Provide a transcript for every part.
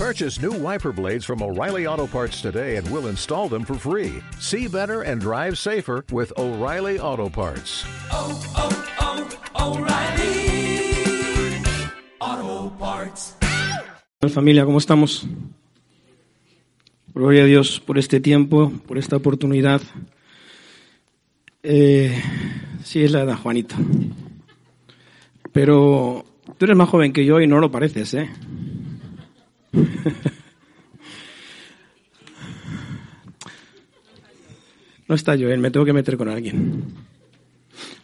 Purchase new wiper blades from O'Reilly Auto Parts today and we'll install them for free. See better and drive safer with O'Reilly Auto Parts. oh, oh, O'Reilly Auto Parts. Familia, ¿cómo estamos? Gloria a Dios por este tiempo, por esta oportunidad. Eh, sí, es la edad, Juanita. Pero tú eres más joven que yo y no lo pareces, ¿eh? No está Joel, me tengo que meter con alguien.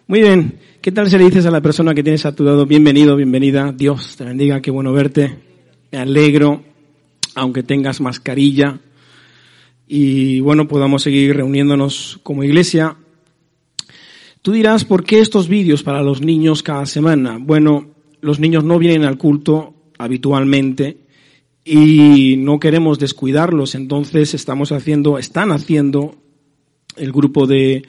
Muy bien, ¿qué tal si le dices a la persona que tienes a tu lado, bienvenido, bienvenida, Dios te bendiga, qué bueno verte, me alegro, aunque tengas mascarilla, y bueno, podamos seguir reuniéndonos como iglesia. Tú dirás, ¿por qué estos vídeos para los niños cada semana? Bueno, los niños no vienen al culto habitualmente y no queremos descuidarlos, entonces estamos haciendo, están haciendo el grupo de,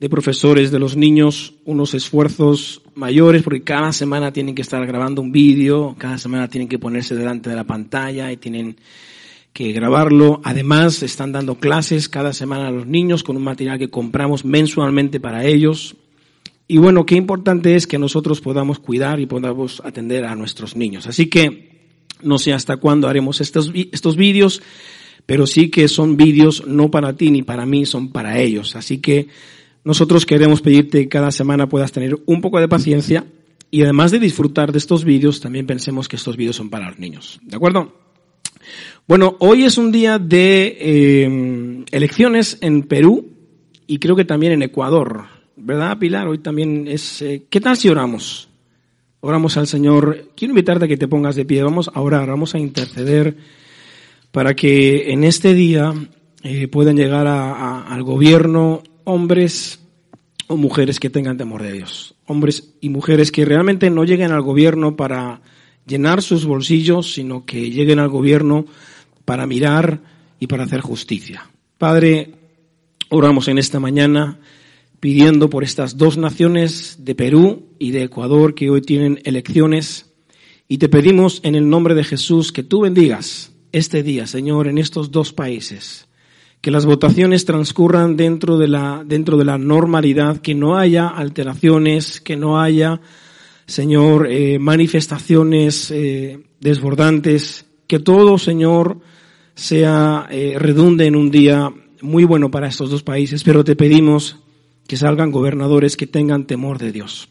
de profesores de los niños unos esfuerzos mayores porque cada semana tienen que estar grabando un vídeo, cada semana tienen que ponerse delante de la pantalla y tienen que grabarlo. Además, están dando clases cada semana a los niños con un material que compramos mensualmente para ellos. Y bueno, qué importante es que nosotros podamos cuidar y podamos atender a nuestros niños. Así que no sé hasta cuándo haremos estos, estos vídeos, pero sí que son vídeos no para ti ni para mí, son para ellos. Así que nosotros queremos pedirte que cada semana puedas tener un poco de paciencia y además de disfrutar de estos vídeos, también pensemos que estos vídeos son para los niños. ¿De acuerdo? Bueno, hoy es un día de eh, elecciones en Perú y creo que también en Ecuador, ¿verdad, Pilar? Hoy también es... Eh, ¿Qué tal si oramos? Oramos al Señor. Quiero invitarte a que te pongas de pie. Vamos a orar, vamos a interceder para que en este día eh, puedan llegar a, al gobierno hombres o mujeres que tengan temor de Dios. Hombres y mujeres que realmente no lleguen al gobierno para llenar sus bolsillos, sino que lleguen al gobierno para mirar y para hacer justicia. Padre, oramos en esta mañana pidiendo por estas dos naciones de Perú y de Ecuador que hoy tienen elecciones. Y te pedimos en el nombre de Jesús que tú bendigas este día, Señor, en estos dos países. Que las votaciones transcurran dentro de la, dentro de la normalidad, que no haya alteraciones, que no haya, Señor, eh, manifestaciones eh, desbordantes, que todo, Señor, sea eh, redunde en un día muy bueno para estos dos países, pero te pedimos que salgan gobernadores que tengan temor de Dios,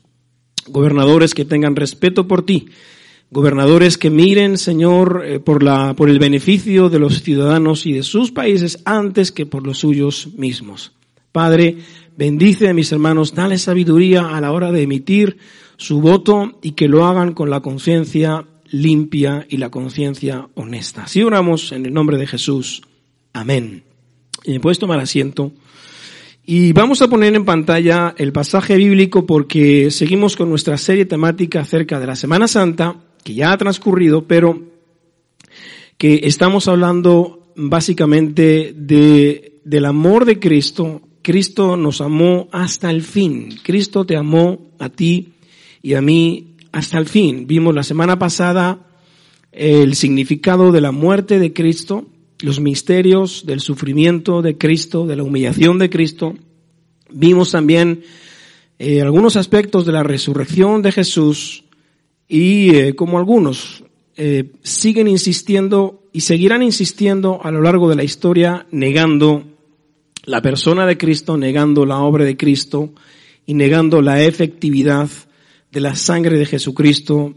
gobernadores que tengan respeto por ti, gobernadores que miren, Señor, eh, por la por el beneficio de los ciudadanos y de sus países antes que por los suyos mismos. Padre, bendice a mis hermanos, dale sabiduría a la hora de emitir su voto y que lo hagan con la conciencia limpia y la conciencia honesta. Así oramos en el nombre de Jesús. Amén. Y me puedes tomar asiento. Y vamos a poner en pantalla el pasaje bíblico porque seguimos con nuestra serie temática acerca de la Semana Santa, que ya ha transcurrido, pero que estamos hablando básicamente de, del amor de Cristo. Cristo nos amó hasta el fin. Cristo te amó a ti y a mí hasta el fin. Vimos la semana pasada el significado de la muerte de Cristo, los misterios del sufrimiento de Cristo, de la humillación de Cristo. Vimos también eh, algunos aspectos de la resurrección de Jesús y eh, como algunos eh, siguen insistiendo y seguirán insistiendo a lo largo de la historia negando la persona de Cristo, negando la obra de Cristo y negando la efectividad de la sangre de Jesucristo,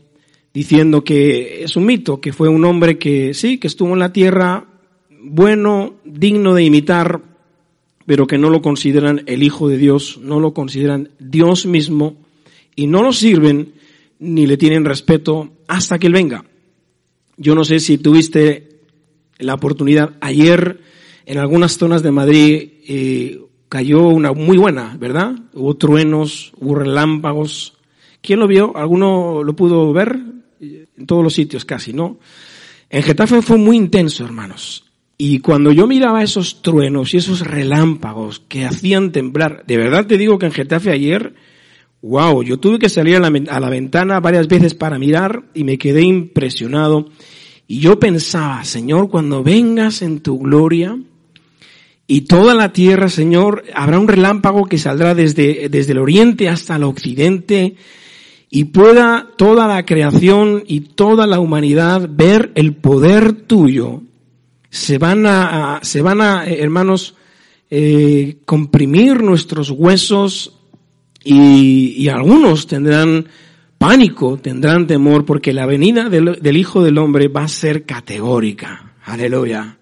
diciendo que es un mito, que fue un hombre que sí, que estuvo en la tierra, bueno, digno de imitar, pero que no lo consideran el Hijo de Dios, no lo consideran Dios mismo y no lo sirven ni le tienen respeto hasta que Él venga. Yo no sé si tuviste la oportunidad ayer en algunas zonas de Madrid eh, cayó una muy buena, ¿verdad? Hubo truenos, hubo relámpagos. ¿Quién lo vio? ¿Alguno lo pudo ver? En todos los sitios casi, ¿no? En Getafe fue muy intenso, hermanos. Y cuando yo miraba esos truenos y esos relámpagos que hacían temblar, de verdad te digo que en Getafe ayer, wow, yo tuve que salir a la, a la, ventana varias veces para mirar y me quedé impresionado. Y yo pensaba, Señor, cuando vengas en tu gloria y toda la tierra, Señor, habrá un relámpago que saldrá desde, desde el oriente hasta el occidente y pueda toda la creación y toda la humanidad ver el poder tuyo. Se van a, se van a, eh, hermanos, eh, comprimir nuestros huesos y, y algunos tendrán pánico, tendrán temor, porque la venida del, del Hijo del Hombre va a ser categórica. Aleluya.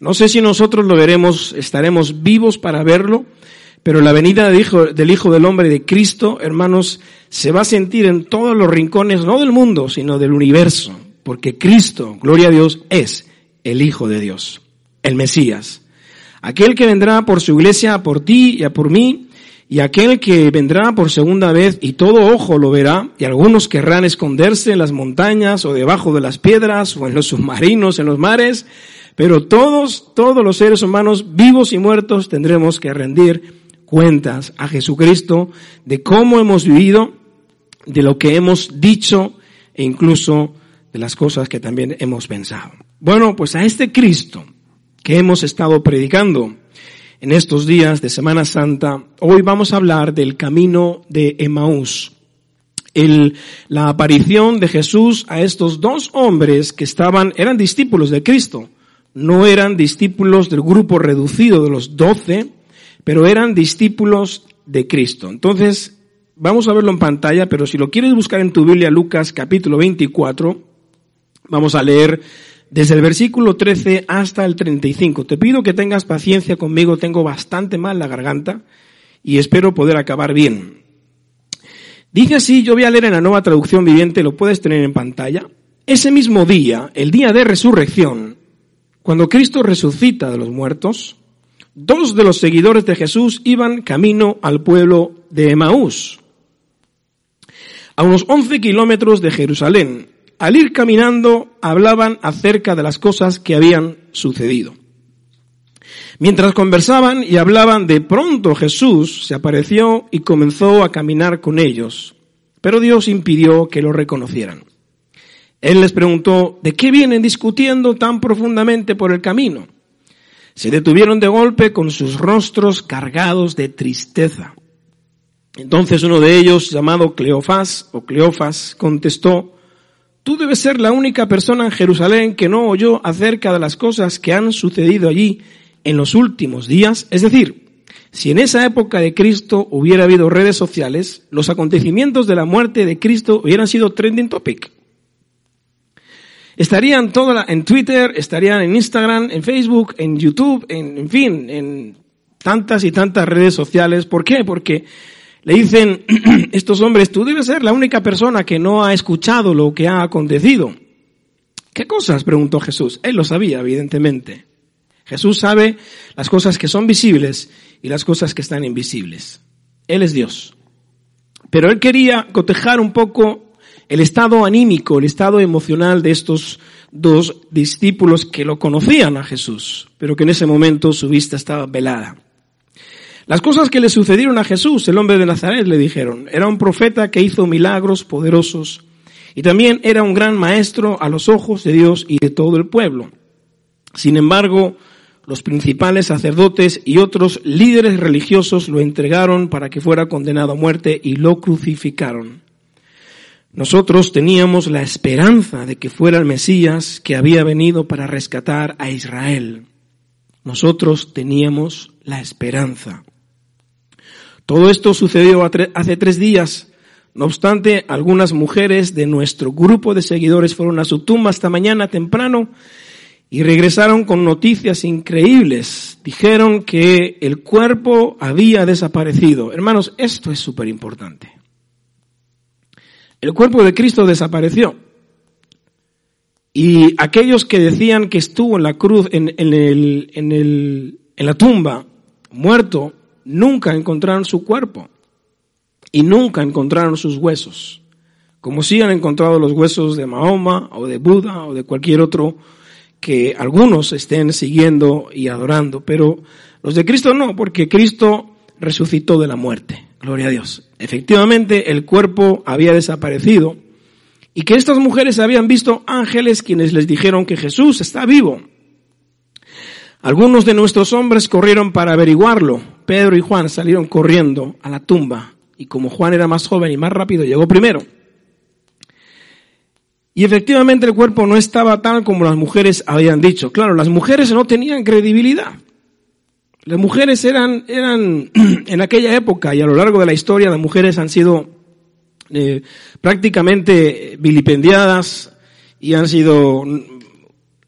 No sé si nosotros lo veremos, estaremos vivos para verlo, pero la venida del Hijo, del Hijo del Hombre de Cristo, hermanos, se va a sentir en todos los rincones, no del mundo, sino del universo, porque Cristo, gloria a Dios, es el Hijo de Dios, el Mesías. Aquel que vendrá por su iglesia, por ti y por mí, y aquel que vendrá por segunda vez y todo ojo lo verá, y algunos querrán esconderse en las montañas o debajo de las piedras o en los submarinos, en los mares, pero todos, todos los seres humanos vivos y muertos tendremos que rendir cuentas a Jesucristo de cómo hemos vivido, de lo que hemos dicho e incluso de las cosas que también hemos pensado. Bueno, pues a este Cristo que hemos estado predicando en estos días de Semana Santa, hoy vamos a hablar del camino de Emaús. La aparición de Jesús a estos dos hombres que estaban, eran discípulos de Cristo, no eran discípulos del grupo reducido de los doce, pero eran discípulos de Cristo. Entonces, vamos a verlo en pantalla, pero si lo quieres buscar en tu Biblia, Lucas capítulo 24, vamos a leer desde el versículo 13 hasta el 35. Te pido que tengas paciencia conmigo, tengo bastante mal la garganta y espero poder acabar bien. Dice así, yo voy a leer en la nueva traducción viviente, lo puedes tener en pantalla. Ese mismo día, el día de resurrección, cuando Cristo resucita de los muertos, dos de los seguidores de Jesús iban camino al pueblo de Emaús, a unos 11 kilómetros de Jerusalén. Al ir caminando hablaban acerca de las cosas que habían sucedido. Mientras conversaban y hablaban, de pronto Jesús se apareció y comenzó a caminar con ellos, pero Dios impidió que lo reconocieran. Él les preguntó, ¿de qué vienen discutiendo tan profundamente por el camino? Se detuvieron de golpe con sus rostros cargados de tristeza. Entonces uno de ellos, llamado Cleofás o Cleofas, contestó, Tú debes ser la única persona en Jerusalén que no oyó acerca de las cosas que han sucedido allí en los últimos días. Es decir, si en esa época de Cristo hubiera habido redes sociales, los acontecimientos de la muerte de Cristo hubieran sido trending topic. Estarían toda la- en Twitter, estarían en Instagram, en Facebook, en YouTube, en, en fin, en tantas y tantas redes sociales. ¿Por qué? Porque le dicen estos hombres, tú debes ser la única persona que no ha escuchado lo que ha acontecido. ¿Qué cosas? preguntó Jesús. Él lo sabía, evidentemente. Jesús sabe las cosas que son visibles y las cosas que están invisibles. Él es Dios. Pero él quería cotejar un poco el estado anímico, el estado emocional de estos dos discípulos que lo conocían a Jesús, pero que en ese momento su vista estaba velada. Las cosas que le sucedieron a Jesús, el hombre de Nazaret, le dijeron, era un profeta que hizo milagros poderosos y también era un gran maestro a los ojos de Dios y de todo el pueblo. Sin embargo, los principales sacerdotes y otros líderes religiosos lo entregaron para que fuera condenado a muerte y lo crucificaron. Nosotros teníamos la esperanza de que fuera el Mesías que había venido para rescatar a Israel. Nosotros teníamos la esperanza. Todo esto sucedió hace tres días. No obstante, algunas mujeres de nuestro grupo de seguidores fueron a su tumba esta mañana temprano y regresaron con noticias increíbles. Dijeron que el cuerpo había desaparecido. Hermanos, esto es súper importante. El cuerpo de Cristo desapareció. Y aquellos que decían que estuvo en la cruz, en, en, el, en, el, en la tumba, muerto, nunca encontraron su cuerpo. Y nunca encontraron sus huesos. Como si han encontrado los huesos de Mahoma o de Buda o de cualquier otro que algunos estén siguiendo y adorando. Pero los de Cristo no, porque Cristo resucitó de la muerte. Gloria a Dios. Efectivamente, el cuerpo había desaparecido y que estas mujeres habían visto ángeles quienes les dijeron que Jesús está vivo. Algunos de nuestros hombres corrieron para averiguarlo. Pedro y Juan salieron corriendo a la tumba y como Juan era más joven y más rápido, llegó primero. Y efectivamente el cuerpo no estaba tal como las mujeres habían dicho. Claro, las mujeres no tenían credibilidad. Las mujeres eran, eran, en aquella época y a lo largo de la historia, las mujeres han sido eh, prácticamente vilipendiadas y han sido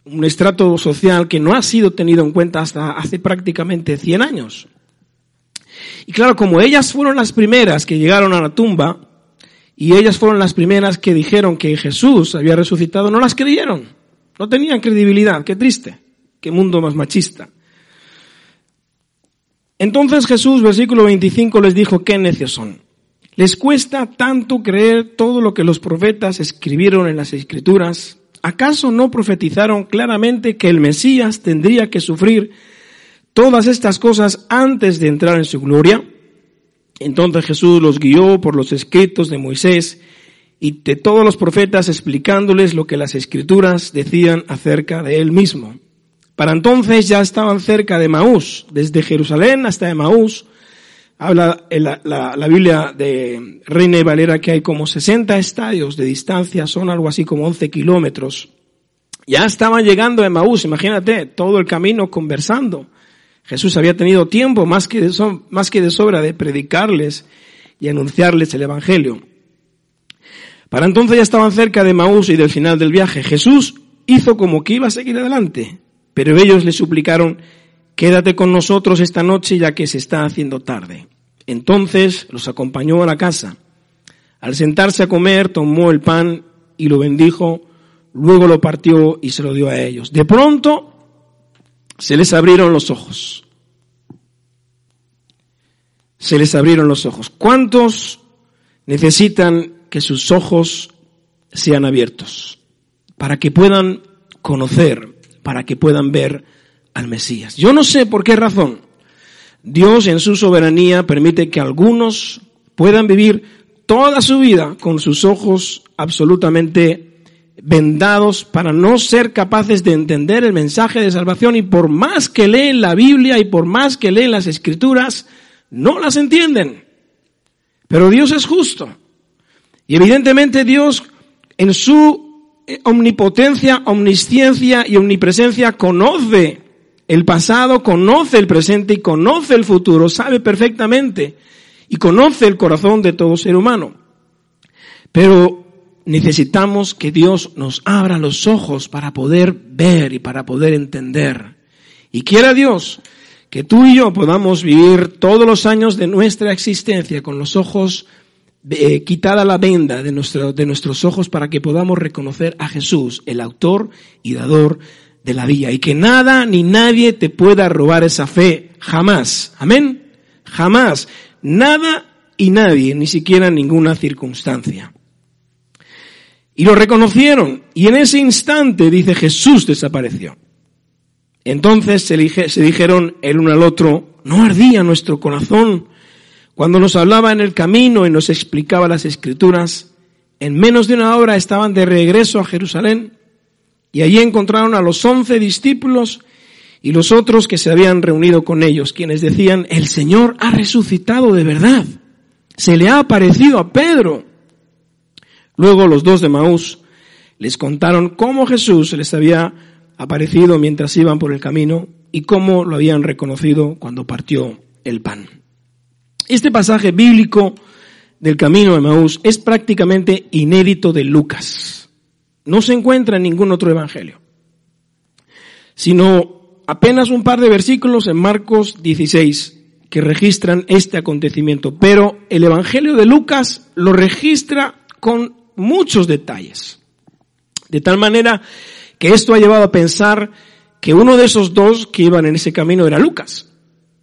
un estrato social que no ha sido tenido en cuenta hasta hace prácticamente 100 años. Y claro, como ellas fueron las primeras que llegaron a la tumba, y ellas fueron las primeras que dijeron que Jesús había resucitado, no las creyeron. No tenían credibilidad. Qué triste. Qué mundo más machista. Entonces Jesús, versículo 25, les dijo, qué necios son. Les cuesta tanto creer todo lo que los profetas escribieron en las escrituras. ¿Acaso no profetizaron claramente que el Mesías tendría que sufrir todas estas cosas antes de entrar en su gloria? Entonces Jesús los guió por los escritos de Moisés y de todos los profetas explicándoles lo que las escrituras decían acerca de él mismo. Para entonces ya estaban cerca de Maús, desde Jerusalén hasta Maús. Habla la, la, la, Biblia de Reina y Valera que hay como 60 estadios de distancia, son algo así como 11 kilómetros. Ya estaban llegando a Maús, imagínate, todo el camino conversando. Jesús había tenido tiempo más que, de más que de sobra de predicarles y anunciarles el Evangelio. Para entonces ya estaban cerca de Maús y del final del viaje. Jesús hizo como que iba a seguir adelante, pero ellos le suplicaron, quédate con nosotros esta noche ya que se está haciendo tarde. Entonces los acompañó a la casa. Al sentarse a comer, tomó el pan y lo bendijo, luego lo partió y se lo dio a ellos. De pronto se les abrieron los ojos. Se les abrieron los ojos. ¿Cuántos necesitan que sus ojos sean abiertos para que puedan conocer, para que puedan ver al Mesías? Yo no sé por qué razón Dios en su soberanía permite que algunos puedan vivir toda su vida con sus ojos absolutamente vendados para no ser capaces de entender el mensaje de salvación y por más que leen la Biblia y por más que leen las escrituras, no las entienden. Pero Dios es justo. Y evidentemente Dios en su eh, omnipotencia, omnisciencia y omnipresencia conoce el pasado, conoce el presente y conoce el futuro, sabe perfectamente y conoce el corazón de todo ser humano. Pero necesitamos que Dios nos abra los ojos para poder ver y para poder entender. Y quiera Dios que tú y yo podamos vivir todos los años de nuestra existencia con los ojos eh, quitada la venda de, nuestro, de nuestros ojos para que podamos reconocer a Jesús, el autor y dador de la vida. Y que nada ni nadie te pueda robar esa fe. Jamás. Amén. Jamás. Nada y nadie, ni siquiera ninguna circunstancia. Y lo reconocieron. Y en ese instante, dice, Jesús desapareció. Entonces se, dijeron el uno al otro, ¿no ardía nuestro corazón cuando nos hablaba en el camino y nos explicaba las escrituras? En menos de una hora estaban de regreso a Jerusalén y allí encontraron a los once discípulos y los otros que se habían reunido con ellos, quienes decían, el Señor ha resucitado de verdad. Se le ha aparecido a Pedro. Luego los dos de Maús les contaron cómo Jesús les había aparecido mientras iban por el camino y cómo lo habían reconocido cuando partió el pan. Este pasaje bíblico del camino de Maús es prácticamente inédito de Lucas. No se encuentra en ningún otro evangelio, sino apenas un par de versículos en Marcos 16 que registran este acontecimiento. Pero el evangelio de Lucas lo registra con muchos detalles. De tal manera que esto ha llevado a pensar que uno de esos dos que iban en ese camino era Lucas,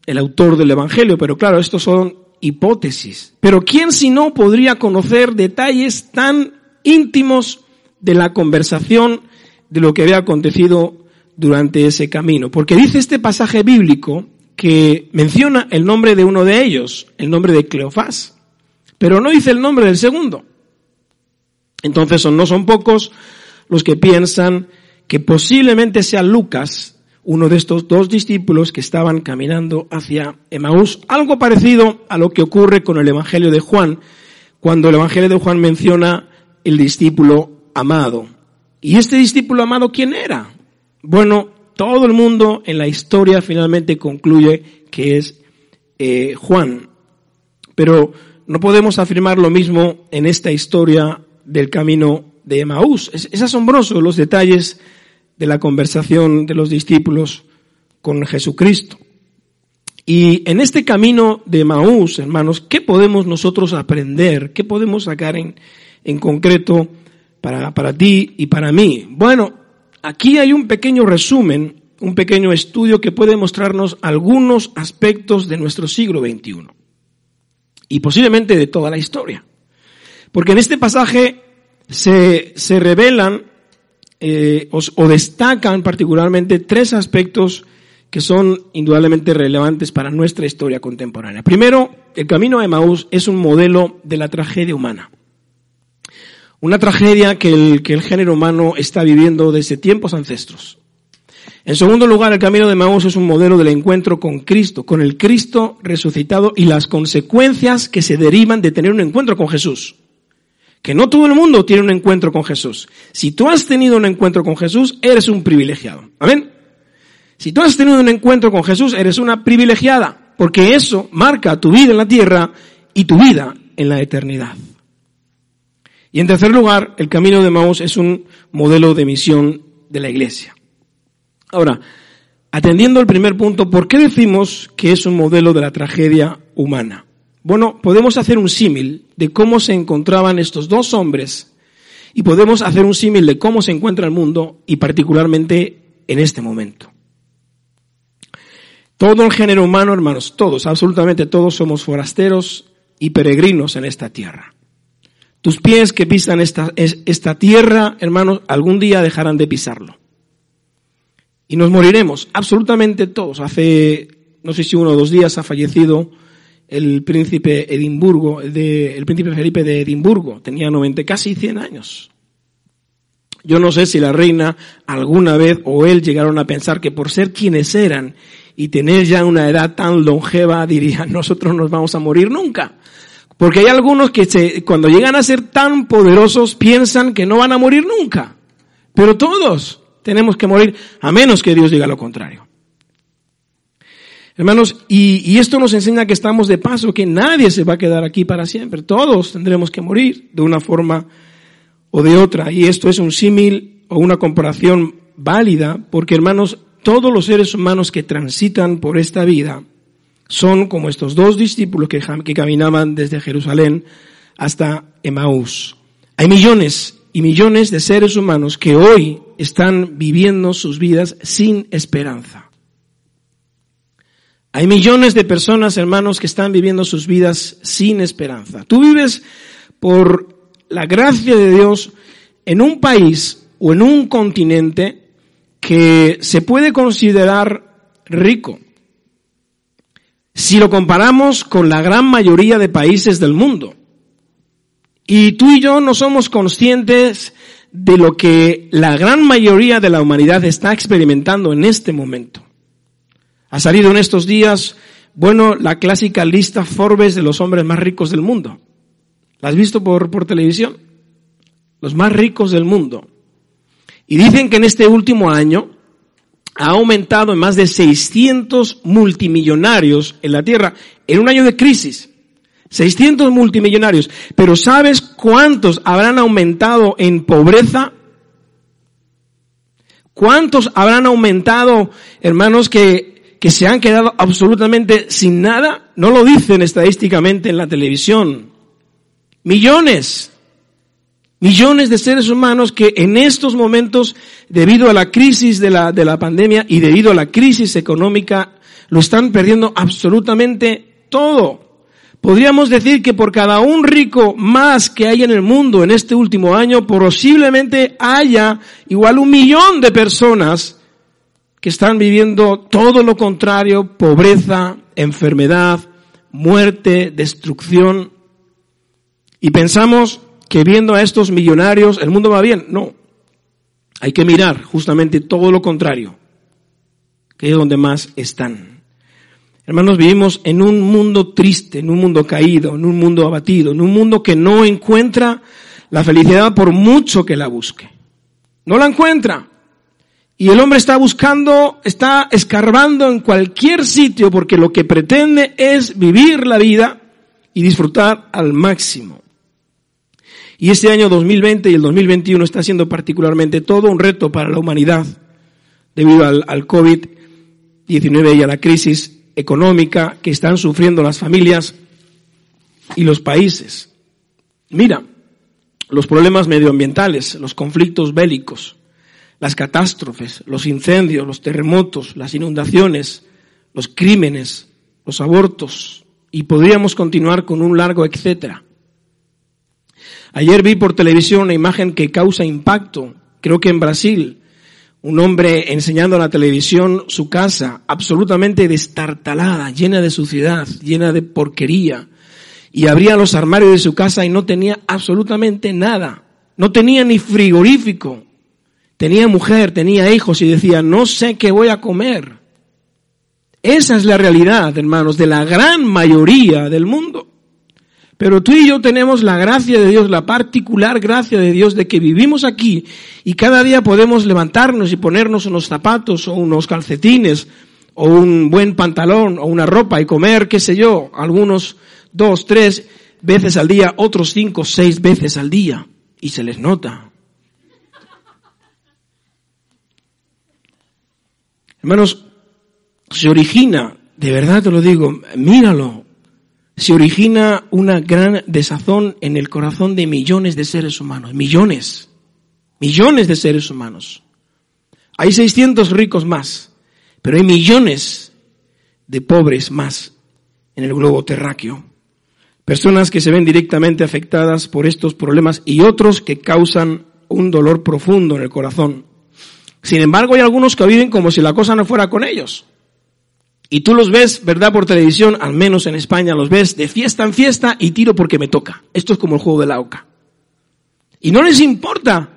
el autor del Evangelio, pero claro, estos son hipótesis. Pero ¿quién si no podría conocer detalles tan íntimos de la conversación de lo que había acontecido durante ese camino? Porque dice este pasaje bíblico que menciona el nombre de uno de ellos, el nombre de Cleofás, pero no dice el nombre del segundo. Entonces no son pocos los que piensan que posiblemente sea Lucas, uno de estos dos discípulos que estaban caminando hacia Emaús, algo parecido a lo que ocurre con el Evangelio de Juan, cuando el Evangelio de Juan menciona el discípulo amado. ¿Y este discípulo amado quién era? Bueno, todo el mundo en la historia finalmente concluye que es eh, Juan. Pero no podemos afirmar lo mismo en esta historia del camino de Emaús. Es, asombroso los detalles de la conversación de los discípulos con Jesucristo. Y en este camino de Emaús, hermanos, ¿qué podemos nosotros aprender? ¿Qué podemos sacar en, en concreto para, para ti y para mí? Bueno, aquí hay un pequeño resumen, un pequeño estudio que puede mostrarnos algunos aspectos de nuestro siglo XXI y posiblemente de toda la historia. Porque en este pasaje se, se revelan eh, o, destacan particularmente tres aspectos que son indudablemente relevantes para nuestra historia contemporánea. Primero, el camino a Emaús es un modelo de la tragedia humana. Una tragedia que el, que el género humano está viviendo desde tiempos ancestros. En segundo lugar, el camino de Emaús es un modelo del encuentro con Cristo, con el Cristo resucitado y las consecuencias que se derivan de tener un encuentro con Jesús. Que no todo el mundo tiene un encuentro con Jesús. Si tú has tenido un encuentro con Jesús, eres un privilegiado. Amén. Si tú has tenido un encuentro con Jesús, eres una privilegiada, porque eso marca tu vida en la tierra y tu vida en la eternidad. Y en tercer lugar, el camino de Emaús es un modelo de misión de la iglesia. Ahora, atendiendo al primer punto, ¿por qué decimos que es un modelo de la tragedia humana? Bueno, podemos hacer un símil de cómo se encontraban estos dos hombres y podemos hacer un símil de cómo se encuentra el mundo y particularmente en este momento. Todo el género humano, hermanos, todos, absolutamente todos somos forasteros y peregrinos en esta tierra. Tus pies que pisan esta, esta tierra, hermanos, algún día dejarán de pisarlo. Y nos moriremos, absolutamente todos. Hace, no sé si uno o dos días ha fallecido el príncipe Edimburgo, de, el príncipe Felipe de Edimburgo. Tenía 90, casi 100 años. Yo no sé si la reina alguna vez o él llegaron a pensar que por ser quienes eran y tener ya una edad tan longeva dirían nosotros nos vamos a morir nunca. Porque hay algunos que se, cuando llegan a ser tan poderosos piensan que no van a morir nunca. Pero todos, tenemos que morir a menos que Dios diga lo contrario. Hermanos, y, esto nos enseña que estamos de paso, que nadie se va a quedar aquí para siempre. Todos tendremos que morir de una forma o de otra. Y esto es un símil o una comparación válida, porque hermanos, todos los seres humanos que transitan por esta vida son como estos dos discípulos que, que caminaban desde Jerusalén hasta Emaús. Hay millones y millones de seres humanos que hoy están viviendo sus vidas sin esperanza. Hay millones de personas, hermanos, que están viviendo sus vidas sin esperanza. Tú vives por la gracia de Dios en un país o en un continente que se puede considerar rico si lo comparamos con la gran mayoría de países del mundo. Y tú y yo no somos conscientes de lo que la gran mayoría de la humanidad está experimentando en este momento. Ha salido en estos días, bueno, la clásica lista Forbes de los hombres más ricos del mundo. ¿La has visto por, por televisión? Los más ricos del mundo. Y dicen que en este último año ha aumentado en más de 600 multimillonarios en la Tierra en un año de crisis. 600 multimillonarios. Pero ¿sabes cuántos habrán aumentado en pobreza? ¿Cuántos habrán aumentado, hermanos, que, que se han quedado absolutamente sin nada? No lo dicen estadísticamente en la televisión. Millones. Millones de seres humanos que en estos momentos, debido a la crisis de la, de la pandemia y debido a la crisis económica, lo están perdiendo absolutamente todo. Podríamos decir que por cada un rico más que hay en el mundo en este último año, posiblemente haya igual un millón de personas que están viviendo todo lo contrario, pobreza, enfermedad, muerte, destrucción. Y pensamos que viendo a estos millonarios el mundo va bien. No. Hay que mirar justamente todo lo contrario, que es donde más están. Hermanos, vivimos en un mundo triste, en un mundo caído, en un mundo abatido, en un mundo que no encuentra la felicidad por mucho que la busque. No la encuentra. Y el hombre está buscando, está escarbando en cualquier sitio porque lo que pretende es vivir la vida y disfrutar al máximo. Y este año 2020 y el 2021 está siendo particularmente todo un reto para la humanidad debido al, al COVID-19 y a la crisis económica que están sufriendo las familias y los países. Mira, los problemas medioambientales, los conflictos bélicos, las catástrofes, los incendios, los terremotos, las inundaciones, los crímenes, los abortos, y podríamos continuar con un largo etcétera. Ayer vi por televisión una imagen que causa impacto, creo que en Brasil, un hombre enseñando a la televisión su casa absolutamente destartalada, llena de suciedad, llena de porquería, y abría los armarios de su casa y no tenía absolutamente nada, no tenía ni frigorífico, Tenía mujer, tenía hijos y decía, no sé qué voy a comer. Esa es la realidad, hermanos, de la gran mayoría del mundo. Pero tú y yo tenemos la gracia de Dios, la particular gracia de Dios de que vivimos aquí y cada día podemos levantarnos y ponernos unos zapatos o unos calcetines o un buen pantalón o una ropa y comer, qué sé yo, algunos dos, tres veces al día, otros cinco, seis veces al día. Y se les nota. Hermanos, se origina, de verdad te lo digo, míralo, se origina una gran desazón en el corazón de millones de seres humanos, millones, millones de seres humanos. Hay 600 ricos más, pero hay millones de pobres más en el globo terráqueo. Personas que se ven directamente afectadas por estos problemas y otros que causan un dolor profundo en el corazón. Sin embargo, hay algunos que viven como si la cosa no fuera con ellos. Y tú los ves, ¿verdad? Por televisión, al menos en España, los ves de fiesta en fiesta y tiro porque me toca. Esto es como el juego de la oca. Y no les importa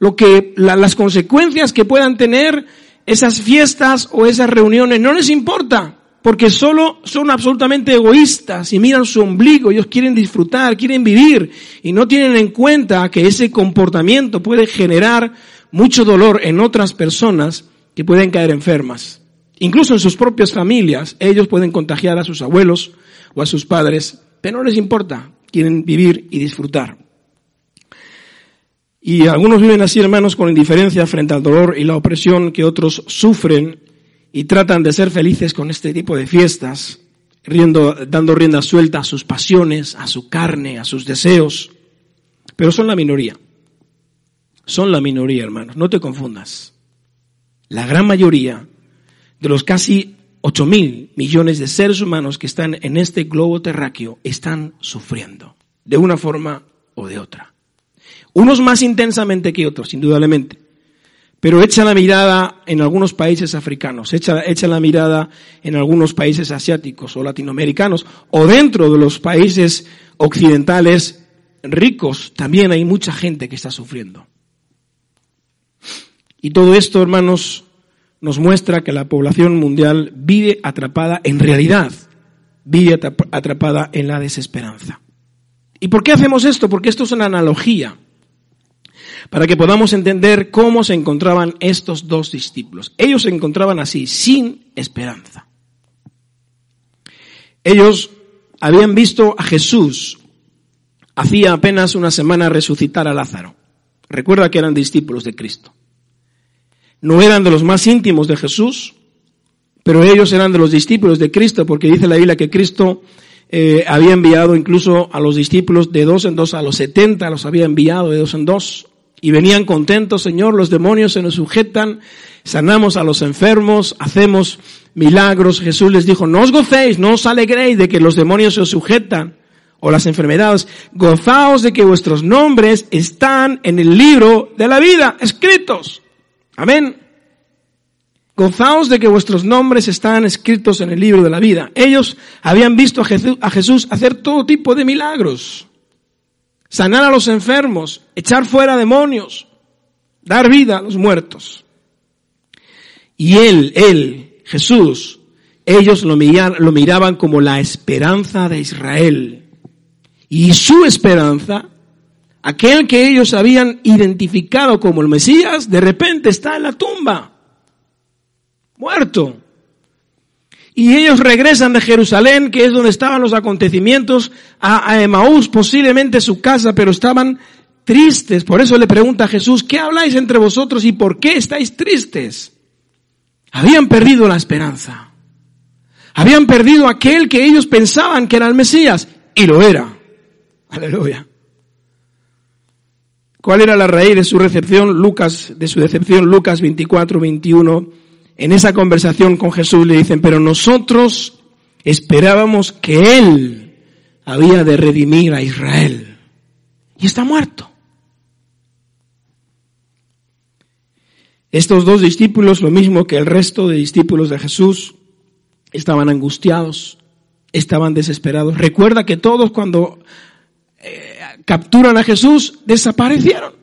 lo que, las consecuencias que puedan tener esas fiestas o esas reuniones, no les importa. Porque solo son absolutamente egoístas y miran su ombligo, ellos quieren disfrutar, quieren vivir y no tienen en cuenta que ese comportamiento puede generar mucho dolor en otras personas que pueden caer enfermas. Incluso en sus propias familias, ellos pueden contagiar a sus abuelos o a sus padres, pero no les importa, quieren vivir y disfrutar. Y algunos viven así, hermanos, con indiferencia frente al dolor y la opresión que otros sufren y tratan de ser felices con este tipo de fiestas, riendo, dando rienda suelta a sus pasiones, a su carne, a sus deseos, pero son la minoría son la minoría, hermanos. No te confundas. La gran mayoría de los casi 8 mil millones de seres humanos que están en este globo terráqueo están sufriendo, de una forma o de otra. Unos más intensamente que otros, indudablemente. Pero echa la mirada en algunos países africanos, echa, echa la mirada en algunos países asiáticos o latinoamericanos, o dentro de los países occidentales ricos, también hay mucha gente que está sufriendo. Y todo esto, hermanos, nos muestra que la población mundial vive atrapada en realidad, vive atrapada en la desesperanza. ¿Y por qué hacemos esto? Porque esto es una analogía para que podamos entender cómo se encontraban estos dos discípulos. Ellos se encontraban así, sin esperanza. Ellos habían visto a Jesús hacía apenas una semana resucitar a Lázaro. Recuerda que eran discípulos de Cristo no eran de los más íntimos de Jesús, pero ellos eran de los discípulos de Cristo, porque dice la Biblia que Cristo eh, había enviado incluso a los discípulos de dos en dos, a los setenta los había enviado de dos en dos, y venían contentos, Señor, los demonios se nos sujetan, sanamos a los enfermos, hacemos milagros. Jesús les dijo, no os gocéis, no os alegréis de que los demonios se os sujetan, o las enfermedades, gozaos de que vuestros nombres están en el libro de la vida, escritos. Amén. Gozaos de que vuestros nombres están escritos en el libro de la vida. Ellos habían visto a Jesús, hacer todo tipo de milagros. sanar a los enfermos, echar fuera demonios, dar vida a los muertos. Y él, él, Jesús, ellos lo, miraban como la esperanza de Israel. Y su esperanza, aquel que ellos habían identificado como el Mesías, de repente está en la tumba, muerto. Y ellos regresan de Jerusalén, que es donde estaban los acontecimientos, a, Emaús, posiblemente su casa, pero estaban tristes. Por eso le pregunta a Jesús, ¿qué habláis entre vosotros y por qué estáis tristes? Habían perdido la esperanza. Habían perdido aquel que ellos pensaban que era el Mesías, y lo era. Aleluya. ¿Cuál era la raíz de su recepción? Lucas, de su decepción, Lucas 24, 21 en esa conversación con Jesús le dicen, pero nosotros esperábamos que Él había de redimir a Israel. Y está muerto. Estos dos discípulos, lo mismo que el resto de discípulos de Jesús, estaban angustiados, estaban desesperados. Recuerda que todos cuando eh, capturan a Jesús desaparecieron.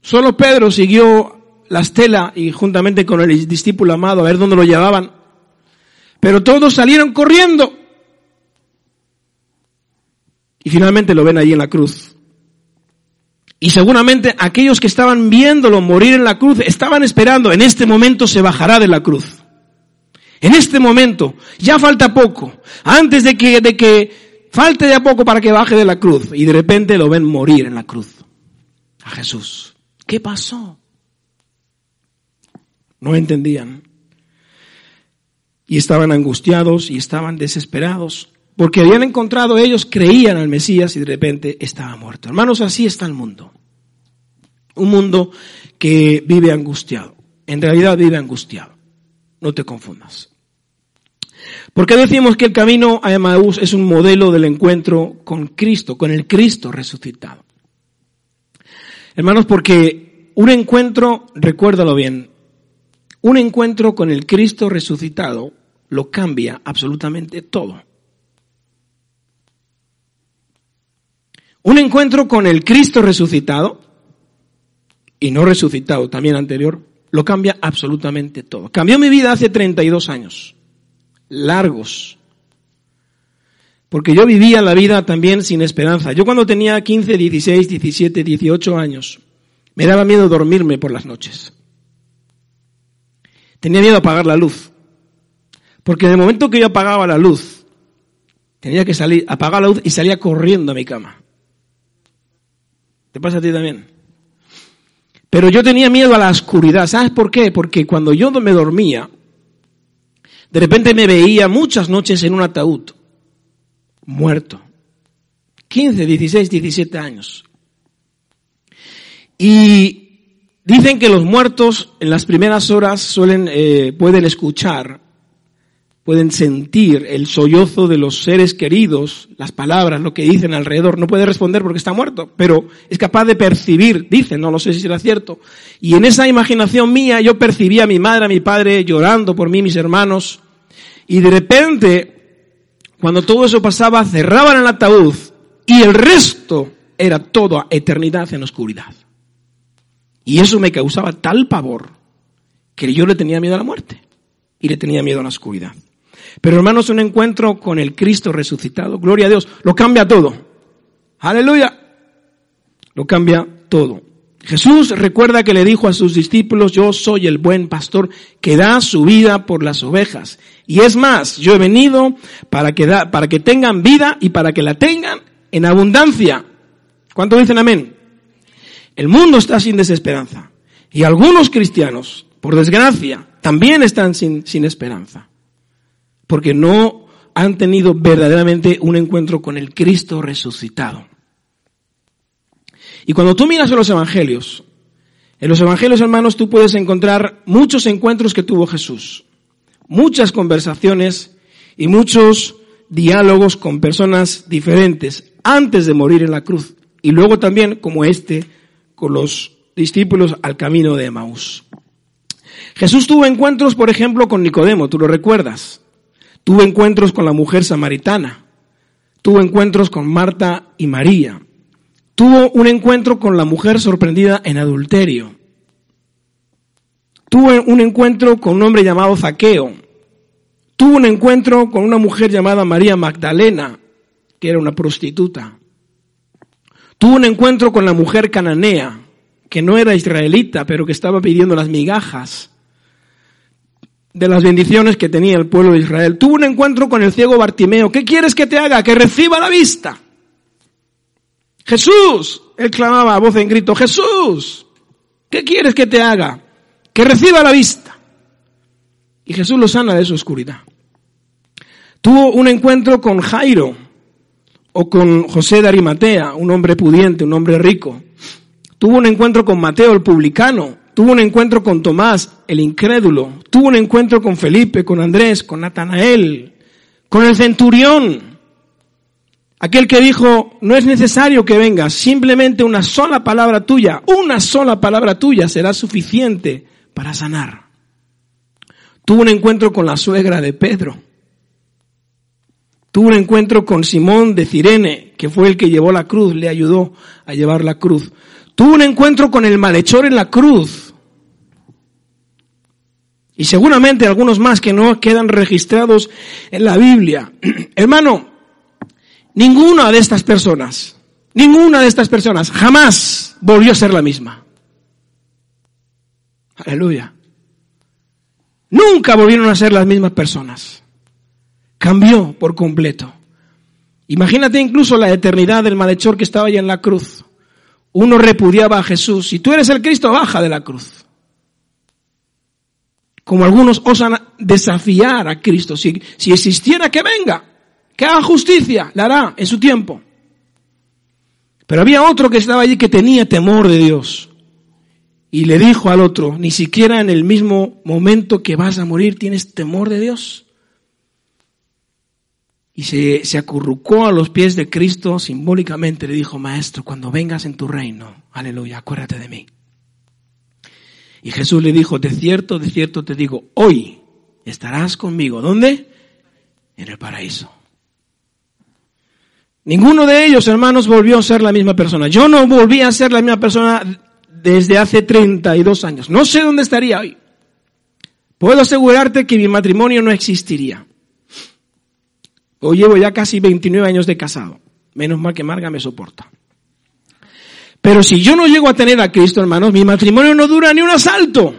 Solo Pedro siguió la estela y juntamente con el discípulo amado a ver dónde lo llevaban. Pero todos salieron corriendo. Y finalmente lo ven allí en la cruz. Y seguramente aquellos que estaban viéndolo morir en la cruz estaban esperando, en este momento se bajará de la cruz. En este momento, ya falta poco, antes de que, de que falte ya poco para que baje de la cruz. Y de repente lo ven morir en la cruz. A Jesús. ¿Qué pasó? No entendían. Y estaban angustiados y estaban desesperados. Porque habían encontrado, ellos creían al Mesías y de repente estaba muerto. Hermanos, así está el mundo. Un mundo que vive angustiado. En realidad vive angustiado. No te confundas. ¿Por qué decimos que el camino a Emmaús es un modelo del encuentro con Cristo, con el Cristo resucitado? Hermanos, porque un encuentro, recuérdalo bien, un encuentro con el Cristo resucitado lo cambia absolutamente todo. Un encuentro con el Cristo resucitado y no resucitado, también anterior, lo cambia absolutamente todo. Cambió mi vida hace 32 años, largos, porque yo vivía la vida también sin esperanza. Yo cuando tenía 15, 16, 17, 18 años, me daba miedo dormirme por las noches. Tenía miedo a apagar la luz. Porque en el momento que yo apagaba la luz, tenía que salir, apagar la luz y salía corriendo a mi cama. ¿Te pasa a ti también? Pero yo tenía miedo a la oscuridad. ¿Sabes por qué? Porque cuando yo me dormía, de repente me veía muchas noches en un ataúd, muerto. 15, 16, 17 años. Y Dicen que los muertos en las primeras horas suelen, eh, pueden escuchar, pueden sentir el sollozo de los seres queridos, las palabras, lo que dicen alrededor. No puede responder porque está muerto, pero es capaz de percibir, dicen, no lo sé si será cierto. Y en esa imaginación mía yo percibía a mi madre, a mi padre llorando por mí, mis hermanos. Y de repente, cuando todo eso pasaba, cerraban el ataúd y el resto era toda eternidad en oscuridad. Y eso me causaba tal pavor que yo le tenía miedo a la muerte y le tenía miedo a la oscuridad. Pero hermanos, un encuentro con el Cristo resucitado, gloria a Dios, lo cambia todo. Aleluya. Lo cambia todo. Jesús recuerda que le dijo a sus discípulos, yo soy el buen pastor que da su vida por las ovejas. Y es más, yo he venido para que, da, para que tengan vida y para que la tengan en abundancia. ¿Cuánto dicen amén? El mundo está sin desesperanza. Y algunos cristianos, por desgracia, también están sin, sin esperanza. Porque no han tenido verdaderamente un encuentro con el Cristo resucitado. Y cuando tú miras a los evangelios, en los evangelios hermanos tú puedes encontrar muchos encuentros que tuvo Jesús, muchas conversaciones y muchos diálogos con personas diferentes antes de morir en la cruz. Y luego también como este con los discípulos al camino de Emaús. Jesús tuvo encuentros, por ejemplo, con Nicodemo, tú lo recuerdas. Tuvo encuentros con la mujer samaritana. tuvo encuentros con Marta y María. Tuvo un encuentro con la mujer sorprendida en adulterio. Tuvo un encuentro con un hombre llamado Zaqueo. Tuvo un encuentro con una mujer llamada María Magdalena, que era una prostituta. Tuvo un encuentro con la mujer cananea, que no era israelita, pero que estaba pidiendo las migajas de las bendiciones que tenía el pueblo de Israel. Tuvo un encuentro con el ciego Bartimeo. ¿Qué quieres que te haga? Que reciba la vista. Jesús, él clamaba a voz en grito, Jesús, ¿qué quieres que te haga? Que reciba la vista. Y Jesús lo sana de su oscuridad. Tuvo un encuentro con Jairo o con José de Arimatea, un hombre pudiente, un hombre rico. Tuvo un encuentro con Mateo el publicano, tuvo un encuentro con Tomás el incrédulo, tuvo un encuentro con Felipe, con Andrés, con Natanael, con el centurión, aquel que dijo, no es necesario que vengas, simplemente una sola palabra tuya, una sola palabra tuya será suficiente para sanar. Tuvo un encuentro con la suegra de Pedro. Tuvo un encuentro con Simón de Cirene, que fue el que llevó la cruz, le ayudó a llevar la cruz. Tuvo un encuentro con el malhechor en la cruz. Y seguramente algunos más que no quedan registrados en la Biblia. Hermano, ninguna de estas personas, ninguna de estas personas jamás volvió a ser la misma. Aleluya. Nunca volvieron a ser las mismas personas. Cambió por completo. Imagínate incluso la eternidad del malhechor que estaba allá en la cruz. Uno repudiaba a Jesús. Si tú eres el Cristo, baja de la cruz. Como algunos osan desafiar a Cristo. Si, si existiera, que venga. Que haga justicia. La hará en su tiempo. Pero había otro que estaba allí que tenía temor de Dios y le dijo al otro, ni siquiera en el mismo momento que vas a morir tienes temor de Dios. Y se, se, acurrucó a los pies de Cristo simbólicamente, le dijo, Maestro, cuando vengas en tu reino, aleluya, acuérdate de mí. Y Jesús le dijo, de cierto, de cierto te digo, hoy estarás conmigo. ¿Dónde? En el paraíso. Ninguno de ellos, hermanos, volvió a ser la misma persona. Yo no volví a ser la misma persona desde hace 32 años. No sé dónde estaría hoy. Puedo asegurarte que mi matrimonio no existiría. Hoy llevo ya casi 29 años de casado. Menos mal que Marga me soporta. Pero si yo no llego a tener a Cristo, hermanos, mi matrimonio no dura ni un asalto.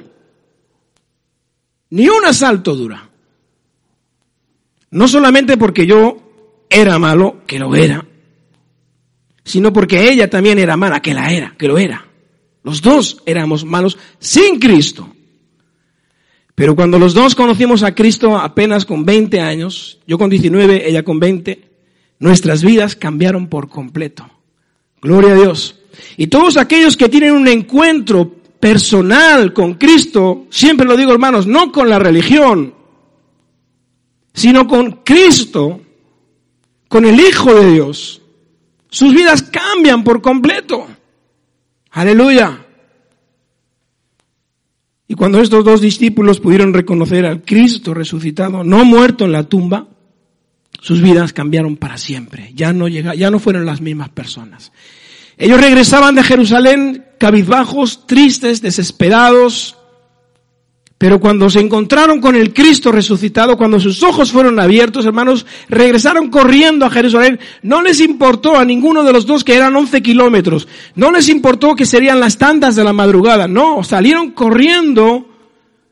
Ni un asalto dura. No solamente porque yo era malo, que lo era, sino porque ella también era mala, que la era, que lo era. Los dos éramos malos sin Cristo. Pero cuando los dos conocimos a Cristo apenas con 20 años, yo con 19, ella con 20, nuestras vidas cambiaron por completo. Gloria a Dios. Y todos aquellos que tienen un encuentro personal con Cristo, siempre lo digo hermanos, no con la religión, sino con Cristo, con el Hijo de Dios, sus vidas cambian por completo. Aleluya. Y cuando estos dos discípulos pudieron reconocer al Cristo resucitado, no muerto en la tumba, sus vidas cambiaron para siempre. Ya no llega, ya no fueron las mismas personas. Ellos regresaban de Jerusalén cabizbajos, tristes, desesperados, pero cuando se encontraron con el Cristo resucitado, cuando sus ojos fueron abiertos, hermanos, regresaron corriendo a Jerusalén. No les importó a ninguno de los dos que eran 11 kilómetros. No les importó que serían las tantas de la madrugada. No, salieron corriendo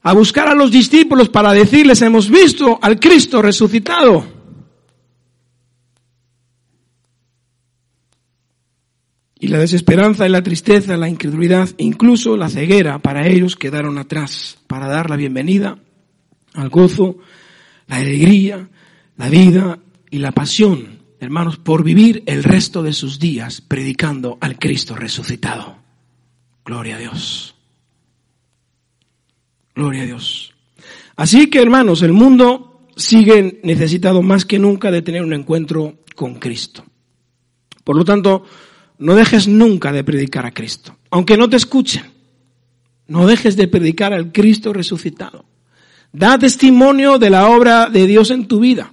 a buscar a los discípulos para decirles, hemos visto al Cristo resucitado. Y la desesperanza y la tristeza, la incredulidad, incluso la ceguera para ellos quedaron atrás para dar la bienvenida al gozo, la alegría, la vida y la pasión, hermanos, por vivir el resto de sus días predicando al Cristo resucitado. Gloria a Dios. Gloria a Dios. Así que, hermanos, el mundo sigue necesitado más que nunca de tener un encuentro con Cristo. Por lo tanto, no dejes nunca de predicar a Cristo, aunque no te escuchen. No dejes de predicar al Cristo resucitado. Da testimonio de la obra de Dios en tu vida.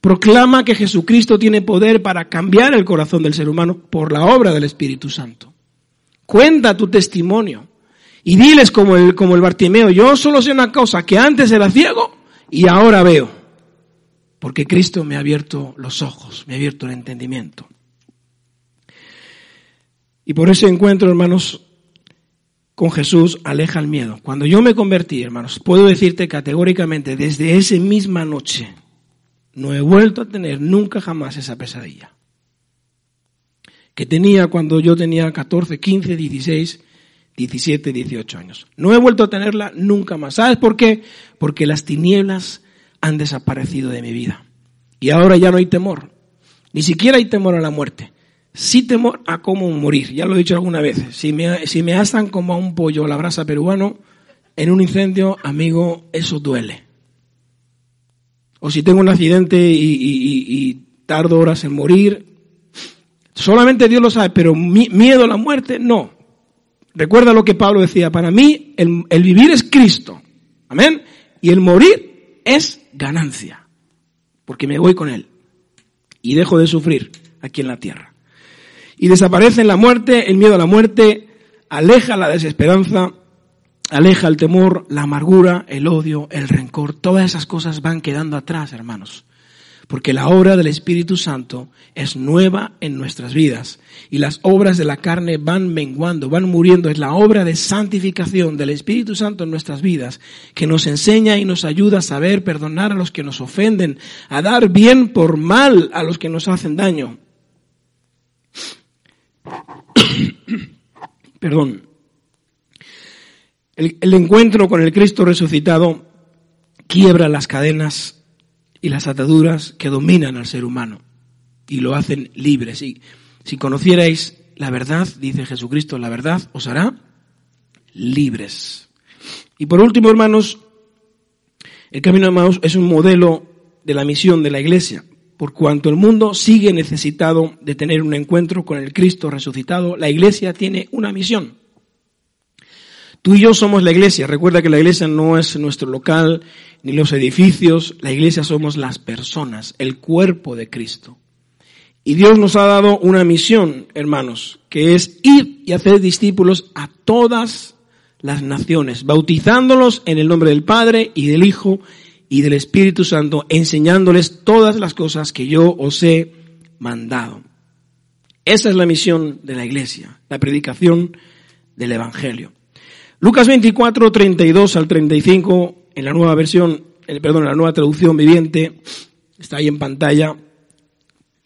Proclama que Jesucristo tiene poder para cambiar el corazón del ser humano por la obra del Espíritu Santo. Cuenta tu testimonio y diles como el, como el Bartimeo, yo solo sé una cosa, que antes era ciego y ahora veo. Porque Cristo me ha abierto los ojos, me ha abierto el entendimiento. Y por ese encuentro, hermanos, con Jesús aleja el miedo. Cuando yo me convertí, hermanos, puedo decirte categóricamente, desde esa misma noche, no he vuelto a tener nunca jamás esa pesadilla. Que tenía cuando yo tenía 14, 15, 16, 17, 18 años. No he vuelto a tenerla nunca más. ¿Sabes por qué? Porque las tinieblas han desaparecido de mi vida. Y ahora ya no hay temor. Ni siquiera hay temor a la muerte. Sí temor a cómo morir. Ya lo he dicho alguna vez. Si me, si me asan como a un pollo a la brasa peruano en un incendio, amigo, eso duele. O si tengo un accidente y, tardo horas en morir, solamente Dios lo sabe, pero miedo a la muerte, no. Recuerda lo que Pablo decía, para mí el, el vivir es Cristo. Amén. Y el morir es ganancia. Porque me voy con Él. Y dejo de sufrir aquí en la tierra. Y desaparece la muerte, el miedo a la muerte, aleja la desesperanza, aleja el temor, la amargura, el odio, el rencor, todas esas cosas van quedando atrás, hermanos. Porque la obra del Espíritu Santo es nueva en nuestras vidas y las obras de la carne van menguando, van muriendo. Es la obra de santificación del Espíritu Santo en nuestras vidas que nos enseña y nos ayuda a saber perdonar a los que nos ofenden, a dar bien por mal a los que nos hacen daño. Perdón. El, encuentro con el Cristo resucitado quiebra las cadenas y las ataduras que dominan al ser humano y lo hacen libre. Si, si conocierais la verdad, dice Jesucristo, la verdad os hará libres. Y por último, hermanos, el camino de Maús es un modelo de la misión de la iglesia. Por cuanto el mundo sigue necesitado de tener un encuentro con el Cristo resucitado, la iglesia tiene una misión. Tú y yo somos la iglesia. Recuerda que la iglesia no es nuestro local ni los edificios. La iglesia somos las personas, el cuerpo de Cristo. Y Dios nos ha dado una misión, hermanos, que es ir y hacer discípulos a todas las naciones, bautizándolos en el nombre del Padre y del Hijo y del Espíritu Santo, enseñándoles todas las cosas que yo os he mandado. Esa es la misión de la iglesia, la predicación del Evangelio. Lucas 24, 32 al 35, en la nueva versión, perdón, en la nueva traducción viviente, está ahí en pantalla,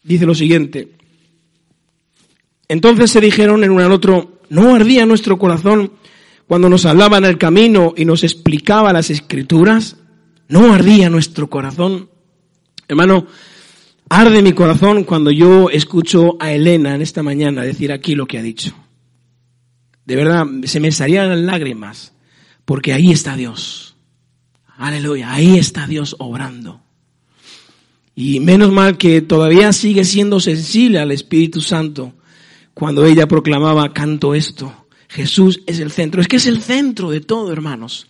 dice lo siguiente. Entonces se dijeron en uno al otro, ¿no ardía nuestro corazón cuando nos hablaba en el camino y nos explicaba las escrituras? ¿No ardía nuestro corazón? Hermano, arde mi corazón cuando yo escucho a Elena en esta mañana decir aquí lo que ha dicho. De verdad, se me salían las lágrimas, porque ahí está Dios. Aleluya, ahí está Dios obrando. Y menos mal que todavía sigue siendo sensible al Espíritu Santo cuando ella proclamaba, canto esto. Jesús es el centro. Es que es el centro de todo, hermanos.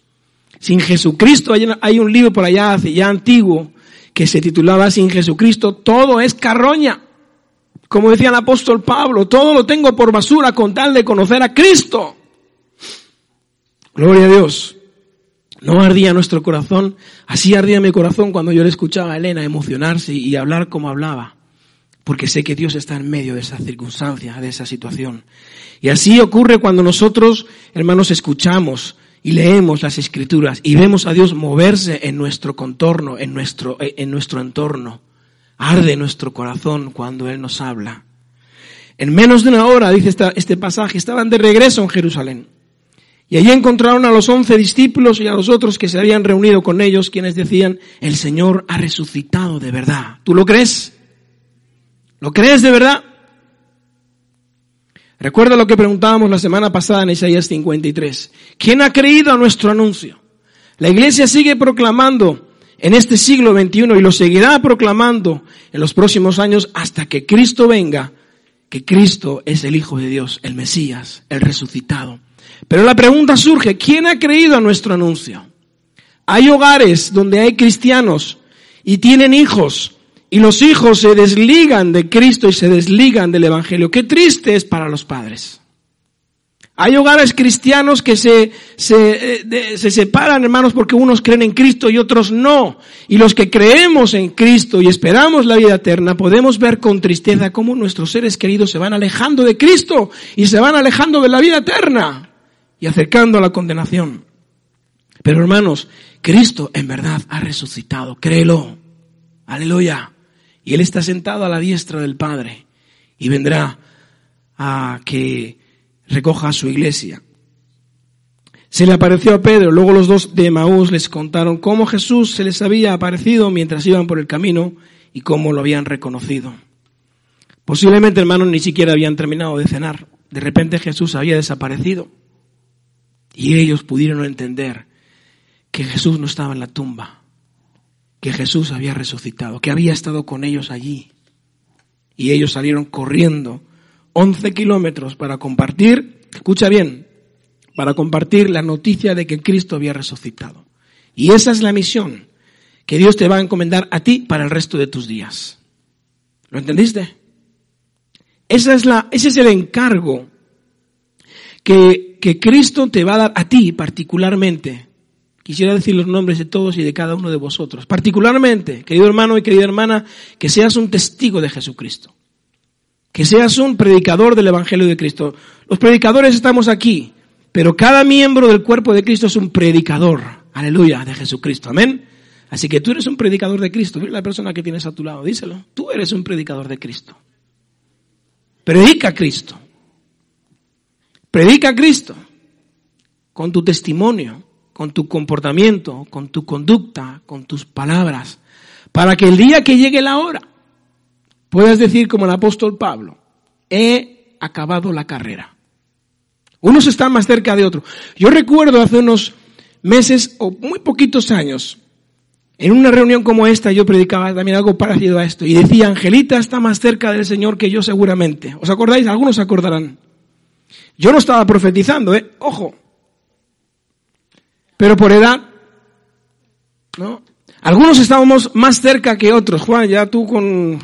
Sin Jesucristo, hay un libro por allá, ya antiguo, que se titulaba Sin Jesucristo, todo es carroña. Como decía el apóstol Pablo, todo lo tengo por basura con tal de conocer a Cristo. Gloria a Dios. No ardía nuestro corazón, así ardía mi corazón cuando yo le escuchaba a Elena emocionarse y hablar como hablaba, porque sé que Dios está en medio de esa circunstancia, de esa situación. Y así ocurre cuando nosotros, hermanos, escuchamos y leemos las escrituras y vemos a Dios moverse en nuestro contorno, en nuestro, en nuestro entorno. Arde nuestro corazón cuando Él nos habla. En menos de una hora, dice este pasaje, estaban de regreso en Jerusalén. Y allí encontraron a los once discípulos y a los otros que se habían reunido con ellos, quienes decían, el Señor ha resucitado de verdad. ¿Tú lo crees? ¿Lo crees de verdad? Recuerda lo que preguntábamos la semana pasada en Isaías 53. ¿Quién ha creído a nuestro anuncio? La iglesia sigue proclamando en este siglo XXI y lo seguirá proclamando en los próximos años hasta que Cristo venga, que Cristo es el Hijo de Dios, el Mesías, el resucitado. Pero la pregunta surge, ¿quién ha creído a nuestro anuncio? Hay hogares donde hay cristianos y tienen hijos y los hijos se desligan de Cristo y se desligan del Evangelio. Qué triste es para los padres. Hay hogares cristianos que se, se, eh, se separan, hermanos, porque unos creen en Cristo y otros no. Y los que creemos en Cristo y esperamos la vida eterna, podemos ver con tristeza cómo nuestros seres queridos se van alejando de Cristo y se van alejando de la vida eterna y acercando a la condenación. Pero hermanos, Cristo en verdad ha resucitado, créelo. Aleluya. Y Él está sentado a la diestra del Padre y vendrá a que recoja a su iglesia. Se le apareció a Pedro, luego los dos de Maús les contaron cómo Jesús se les había aparecido mientras iban por el camino y cómo lo habían reconocido. Posiblemente, hermanos, ni siquiera habían terminado de cenar. De repente Jesús había desaparecido. Y ellos pudieron entender que Jesús no estaba en la tumba, que Jesús había resucitado, que había estado con ellos allí. Y ellos salieron corriendo 11 kilómetros para compartir, escucha bien, para compartir la noticia de que Cristo había resucitado. Y esa es la misión que Dios te va a encomendar a ti para el resto de tus días. ¿Lo entendiste? Esa es la, ese es el encargo que, que Cristo te va a dar a ti particularmente. Quisiera decir los nombres de todos y de cada uno de vosotros. Particularmente, querido hermano y querida hermana, que seas un testigo de Jesucristo. Que seas un predicador del Evangelio de Cristo. Los predicadores estamos aquí, pero cada miembro del cuerpo de Cristo es un predicador. Aleluya, de Jesucristo. Amén. Así que tú eres un predicador de Cristo. Mira la persona que tienes a tu lado, díselo. Tú eres un predicador de Cristo. Predica a Cristo. Predica a Cristo con tu testimonio, con tu comportamiento, con tu conducta, con tus palabras, para que el día que llegue la hora puedas decir como el apóstol Pablo, he acabado la carrera. Unos están más cerca de otros. Yo recuerdo hace unos meses o muy poquitos años, en una reunión como esta yo predicaba también algo parecido a esto y decía, Angelita está más cerca del Señor que yo seguramente. ¿Os acordáis? Algunos se acordarán. Yo no estaba profetizando, ¿eh? Ojo. Pero por edad, ¿no? Algunos estábamos más cerca que otros. Juan, ya tú con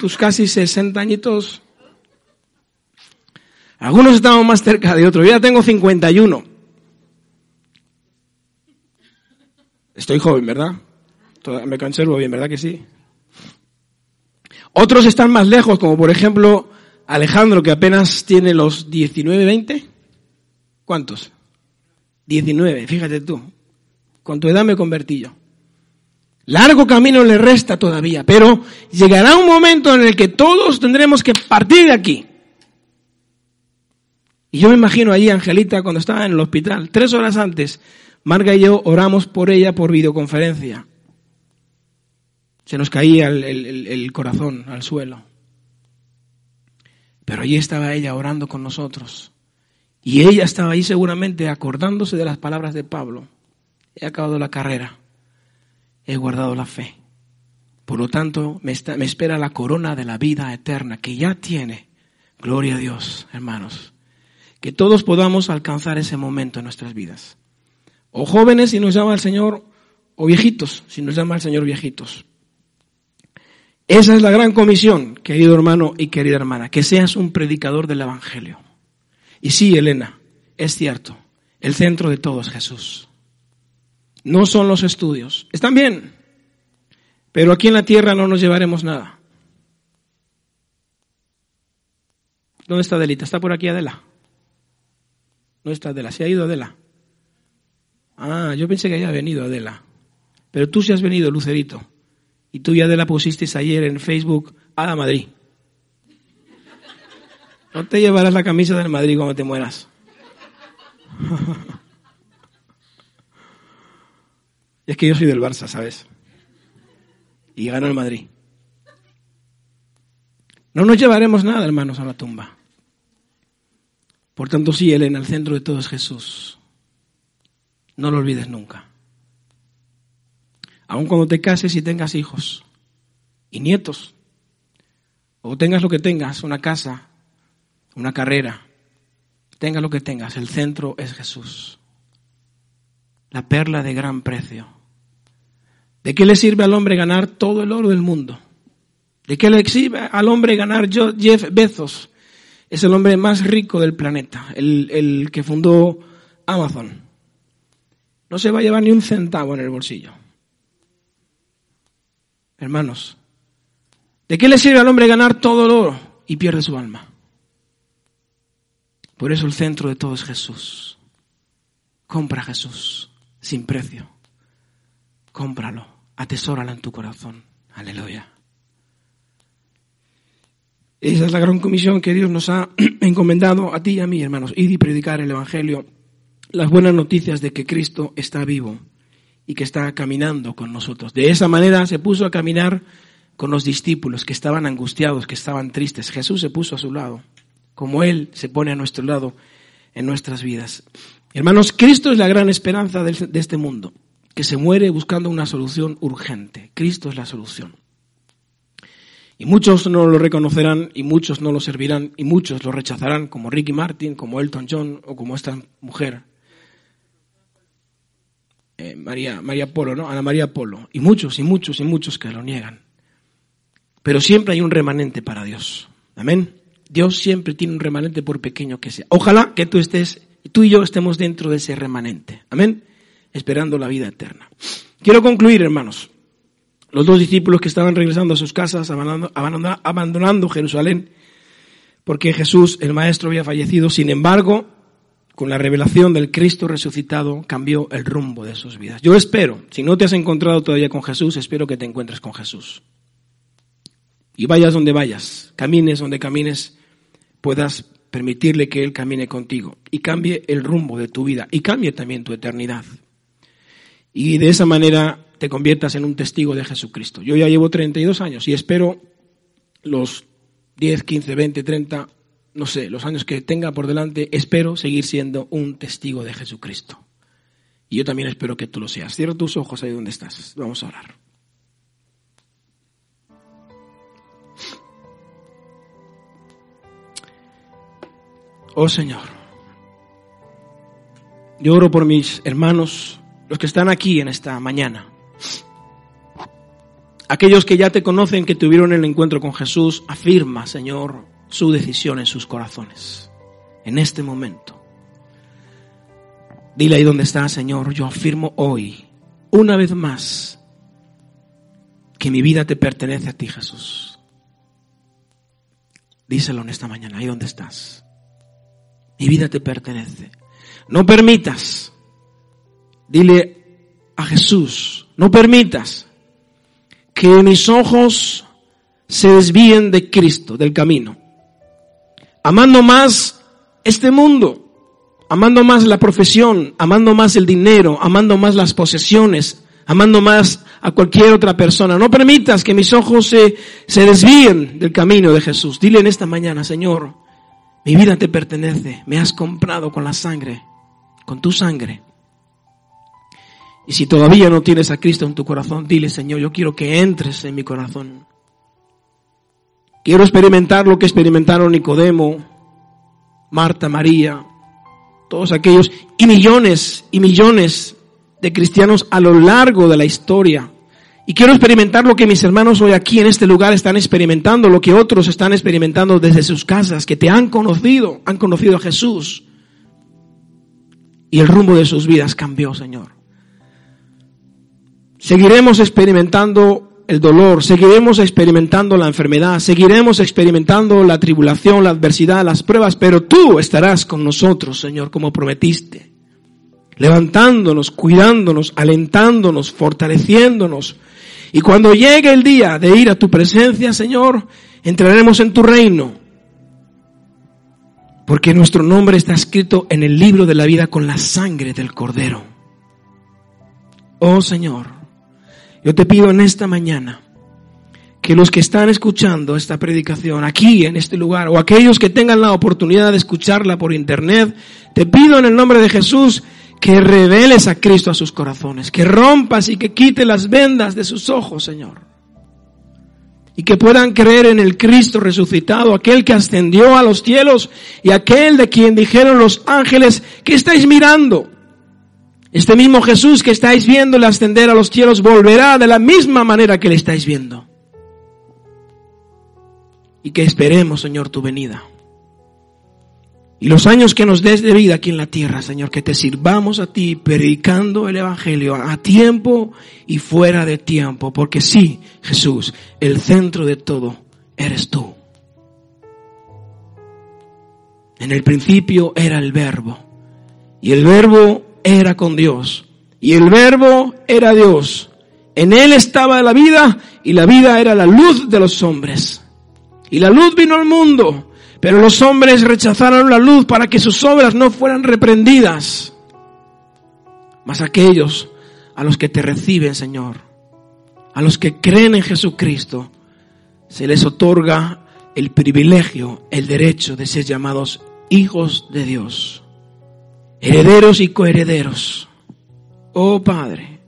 tus casi 60 añitos. Algunos estábamos más cerca de otros. Yo ya tengo 51. Estoy joven, ¿verdad? Me conservo bien, ¿verdad que sí? Otros están más lejos, como por ejemplo Alejandro, que apenas tiene los 19, 20. ¿Cuántos? 19, fíjate tú. Con tu edad me convertí yo. Largo camino le resta todavía, pero llegará un momento en el que todos tendremos que partir de aquí. Y yo me imagino allí, Angelita, cuando estaba en el hospital, tres horas antes, Marga y yo oramos por ella por videoconferencia. Se nos caía el, el- corazón al suelo. Pero allí estaba ella orando con nosotros. Y ella estaba ahí seguramente acordándose de las palabras de Pablo. He acabado la carrera. He guardado la fe. Por lo tanto, me, está- me espera la corona de la vida eterna que ya tiene. Gloria a Dios, hermanos. Que todos podamos alcanzar ese momento en nuestras vidas. O jóvenes si nos llama el Señor, o viejitos si nos llama el Señor viejitos. Esa es la gran comisión, querido hermano y querida hermana, que seas un predicador del Evangelio. Y sí, Elena, es cierto, el centro de todo es Jesús. No son los estudios. Están bien, pero aquí en la tierra no nos llevaremos nada. ¿Dónde está Adelita? ¿Está por aquí Adela? No está Adela, se ha ido Adela. Ah, yo pensé que había venido Adela. Pero tú sí has venido, Lucerito. Y tú y Adela pusisteis ayer en Facebook a la Madrid. No te llevarás la camisa del Madrid cuando te mueras. Y es que yo soy del Barça, ¿sabes? Y ganó el Madrid. No nos llevaremos nada, hermanos, a la tumba. Por tanto, sí, Él en el centro de todo es Jesús. No lo olvides nunca. Aun cuando te cases y tengas hijos y nietos, o tengas lo que tengas, una casa, una carrera, tengas lo que tengas, el centro es Jesús. La perla de gran precio. ¿De qué le sirve al hombre ganar todo el oro del mundo ¿De qué le exhibe al hombre ganar Jeff Bezos? Es el hombre más rico del planeta, el, el que fundó Amazon. No se va a llevar ni un centavo en el bolsillo. Hermanos, ¿de qué le sirve al hombre ganar todo el oro y pierde su alma? Por eso el centro de todo es Jesús. Compra Jesús sin precio. Cómpralo, atesóralo en tu corazón. Aleluya. Esa es la gran comisión que Dios nos ha encomendado a ti y a mí, hermanos. Ir y predicar el Evangelio, las buenas noticias de que Cristo está vivo y que está caminando con nosotros. De esa manera se puso a caminar con los discípulos que estaban angustiados, que estaban tristes. Jesús se puso a su lado, como Él se pone a nuestro lado en nuestras vidas. Hermanos, Cristo es la gran esperanza de este mundo, que se muere buscando una solución urgente. Cristo es la solución. Y muchos no lo reconocerán y muchos no lo servirán y muchos lo rechazarán, como Ricky Martin, como Elton John o como esta mujer, eh, María, María Polo, ¿no? Ana María Polo. Y muchos y muchos y muchos que lo niegan. Pero siempre hay un remanente para Dios. Amén. Dios siempre tiene un remanente por pequeño que sea. Ojalá que tú estés, tú y yo estemos dentro de ese remanente. Amén. Esperando la vida eterna. Quiero concluir, hermanos. Los dos discípulos que estaban regresando a sus casas, abandonando, abandonando- Jerusalén, porque Jesús, el Maestro, había fallecido. Sin embargo, con la revelación del Cristo resucitado, cambió el rumbo de sus vidas. Yo espero, si no te has encontrado todavía con Jesús, espero que te encuentres con Jesús. Y vayas donde vayas, camines donde camines, puedas permitirle que Él camine contigo y cambie el rumbo de tu vida y cambie también tu eternidad. Y de esa manera te conviertas en un testigo de Jesucristo. Yo ya llevo 32 años y espero los 10, 15, 20, 30, no sé, los años que tenga por delante, espero seguir siendo un testigo de Jesucristo. Y yo también espero que tú lo seas. Cierra tus ojos ahí donde estás. Vamos a orar. Oh Señor, yo oro por mis hermanos, los que están aquí en esta mañana. Aquellos que ya te conocen, que tuvieron el encuentro con Jesús, afirma, Señor, su decisión en sus corazones, en este momento. Dile ahí donde está, Señor, yo afirmo hoy, una vez más, que mi vida te pertenece a ti, Jesús. Díselo en esta mañana, ahí donde estás. Mi vida te pertenece. No permitas, dile a Jesús, no permitas que mis ojos se desvíen de Cristo, del camino. Amando más este mundo, amando más la profesión, amando más el dinero, amando más las posesiones, amando más a cualquier otra persona. No permitas que mis ojos se, se desvíen del camino de Jesús. Dile en esta mañana, Señor, mi vida te pertenece, me has comprado con la sangre, con tu sangre. Y si todavía no tienes a Cristo en tu corazón, dile, Señor, yo quiero que entres en mi corazón. Quiero experimentar lo que experimentaron Nicodemo, Marta, María, todos aquellos y millones y millones de cristianos a lo largo de la historia. Y quiero experimentar lo que mis hermanos hoy aquí en este lugar están experimentando, lo que otros están experimentando desde sus casas, que te han conocido, han conocido a Jesús. Y el rumbo de sus vidas cambió, Señor. Seguiremos experimentando el dolor, seguiremos experimentando la enfermedad, seguiremos experimentando la tribulación, la adversidad, las pruebas, pero tú estarás con nosotros, Señor, como prometiste. Levantándonos, cuidándonos, alentándonos, fortaleciéndonos. Y cuando llegue el día de ir a tu presencia, Señor, entraremos en tu reino. Porque nuestro nombre está escrito en el libro de la vida con la sangre del Cordero. Oh Señor, yo te pido en esta mañana que los que están escuchando esta predicación aquí en este lugar o aquellos que tengan la oportunidad de escucharla por internet, te pido en el nombre de Jesús que reveles a Cristo a sus corazones, que rompas y que quite las vendas de sus ojos, Señor. Y que puedan creer en el Cristo resucitado, aquel que ascendió a los cielos y aquel de quien dijeron los ángeles, que estáis mirando? Este mismo Jesús que estáis viendo ascender a los cielos volverá de la misma manera que le estáis viendo. y que esperemos, Señor, tu venida. Y los años que nos des de vida aquí en la tierra, Señor, que te sirvamos a ti predicando el Evangelio a tiempo y fuera de tiempo. Porque sí, Jesús, el centro de todo eres tú. En el principio era el verbo. Y el verbo era con Dios. Y el verbo era Dios. En él estaba la vida y la vida era la luz de los hombres. Y la luz vino al mundo pero los hombres rechazaron la luz para que sus obras no fueran reprendidas. Mas aquellos a los que te reciben, Señor, a los que creen en Jesucristo, se les otorga el privilegio, el derecho de ser llamados hijos de Dios, herederos y coherederos. Oh Padre,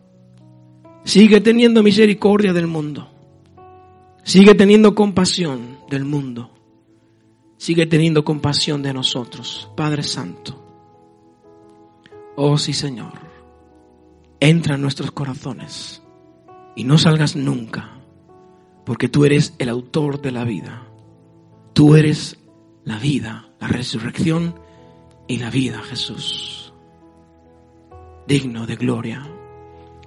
sigue teniendo misericordia del mundo, sigue teniendo compasión del mundo Sigue teniendo compasión de nosotros, Padre Santo. Oh sí, Señor. Entra en nuestros corazones y no salgas nunca, porque tú eres el autor de la vida. Tú eres la vida, la resurrección y la vida, Jesús. Digno de gloria,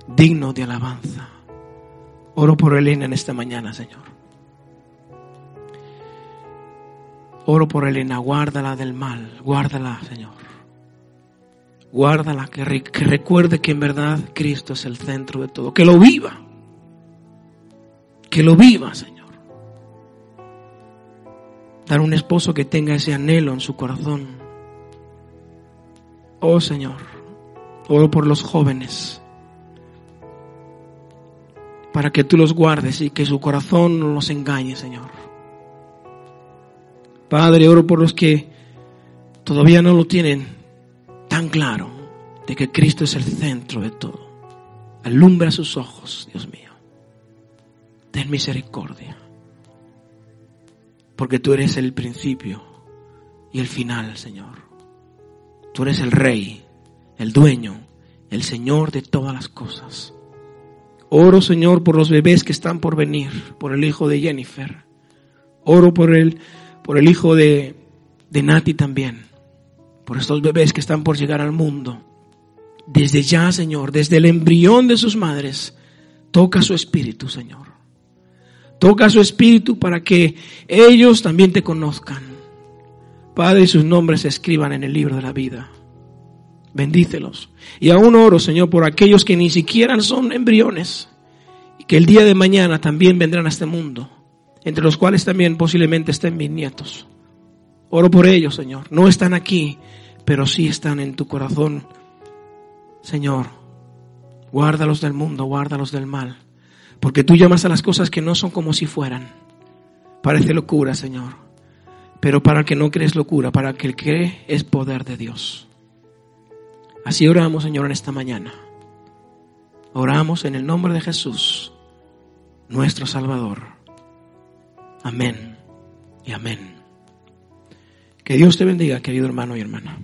digno de alabanza. Oro por Elena en esta mañana, Señor. Oro por Elena, guárdala del mal, guárdala, Señor. Guárdala, que, recuerde que en verdad Cristo es el centro de todo. Que lo viva. Que lo viva, Señor. Dar un esposo que tenga ese anhelo en su corazón. Oh Señor, oro por los jóvenes. Para que tú los guardes y que su corazón no los engañe, Señor. Padre, oro por los que todavía no lo tienen tan claro de que Cristo es el centro de todo. Alumbra sus ojos, Dios mío. Ten misericordia. Porque tú eres el principio y el final, Señor. Tú eres el rey, el dueño, el Señor de todas las cosas. Oro, Señor, por los bebés que están por venir, por el hijo de Jennifer. Oro por el por el hijo de, de Nati también, por estos bebés que están por llegar al mundo. Desde ya, Señor, desde el embrión de sus madres, toca su espíritu, Señor. Toca su espíritu para que ellos también te conozcan. Padre, sus nombres se escriban en el libro de la vida. Bendícelos. Y aún oro, Señor, por aquellos que ni siquiera son embriones y que el día de mañana también vendrán a este mundo entre los cuales también posiblemente estén mis nietos. Oro por ellos, Señor. No están aquí, pero sí están en tu corazón. Señor, guárdalos del mundo, guárdalos del mal, porque tú llamas a las cosas que no son como si fueran. Parece locura, Señor, pero para el que no cree es locura, para el que cree es poder de Dios. Así oramos, Señor, en esta mañana. Oramos en el nombre de Jesús, nuestro Salvador. Amén y amén. Que Dios te bendiga, querido hermano y hermana.